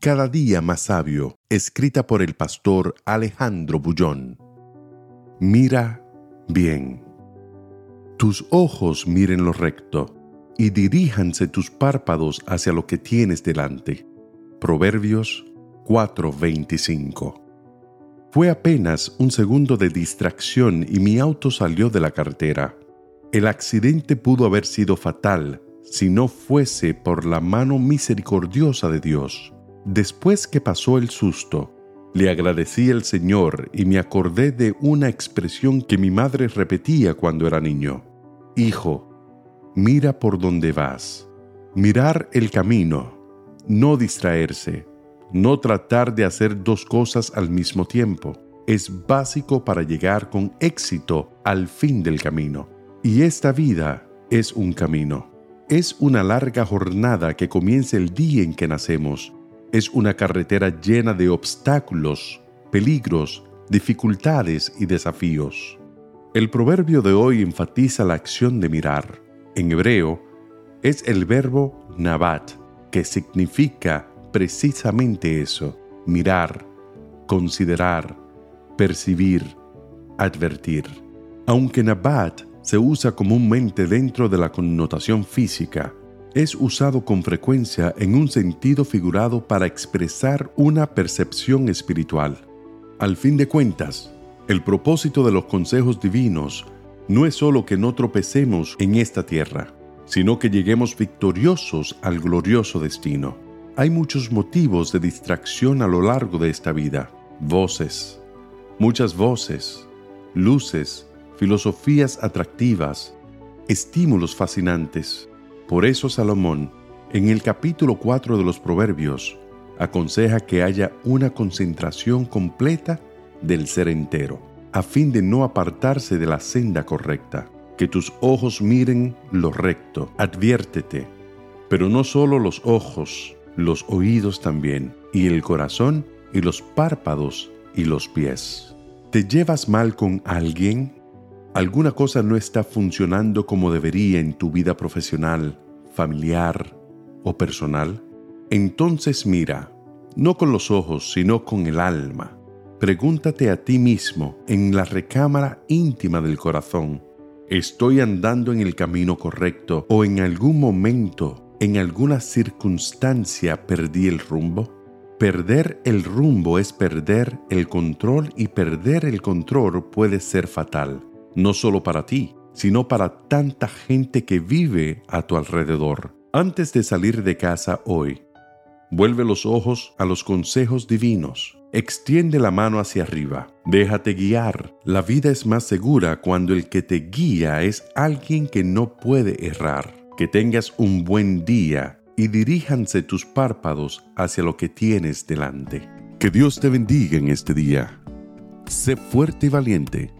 Cada día más sabio, escrita por el pastor Alejandro Bullón. Mira bien. Tus ojos miren lo recto y diríjanse tus párpados hacia lo que tienes delante. Proverbios 4:25. Fue apenas un segundo de distracción y mi auto salió de la carretera. El accidente pudo haber sido fatal si no fuese por la mano misericordiosa de Dios. Después que pasó el susto, le agradecí al Señor y me acordé de una expresión que mi madre repetía cuando era niño. Hijo, mira por dónde vas. Mirar el camino, no distraerse, no tratar de hacer dos cosas al mismo tiempo. Es básico para llegar con éxito al fin del camino. Y esta vida es un camino. Es una larga jornada que comienza el día en que nacemos es una carretera llena de obstáculos, peligros, dificultades y desafíos. El proverbio de hoy enfatiza la acción de mirar. En hebreo es el verbo nabat, que significa precisamente eso, mirar, considerar, percibir, advertir. Aunque nabat se usa comúnmente dentro de la connotación física, es usado con frecuencia en un sentido figurado para expresar una percepción espiritual. Al fin de cuentas, el propósito de los consejos divinos no es solo que no tropecemos en esta tierra, sino que lleguemos victoriosos al glorioso destino. Hay muchos motivos de distracción a lo largo de esta vida. Voces, muchas voces, luces, filosofías atractivas, estímulos fascinantes, por eso Salomón, en el capítulo 4 de los Proverbios, aconseja que haya una concentración completa del ser entero, a fin de no apartarse de la senda correcta. Que tus ojos miren lo recto, adviértete, pero no solo los ojos, los oídos también, y el corazón, y los párpados, y los pies. ¿Te llevas mal con alguien? Alguna cosa no está funcionando como debería en tu vida profesional, familiar o personal, entonces mira, no con los ojos, sino con el alma. Pregúntate a ti mismo en la recámara íntima del corazón, ¿estoy andando en el camino correcto o en algún momento, en alguna circunstancia perdí el rumbo? Perder el rumbo es perder el control y perder el control puede ser fatal no solo para ti, sino para tanta gente que vive a tu alrededor. Antes de salir de casa hoy, vuelve los ojos a los consejos divinos. Extiende la mano hacia arriba. Déjate guiar. La vida es más segura cuando el que te guía es alguien que no puede errar. Que tengas un buen día y diríjanse tus párpados hacia lo que tienes delante. Que Dios te bendiga en este día. Sé fuerte y valiente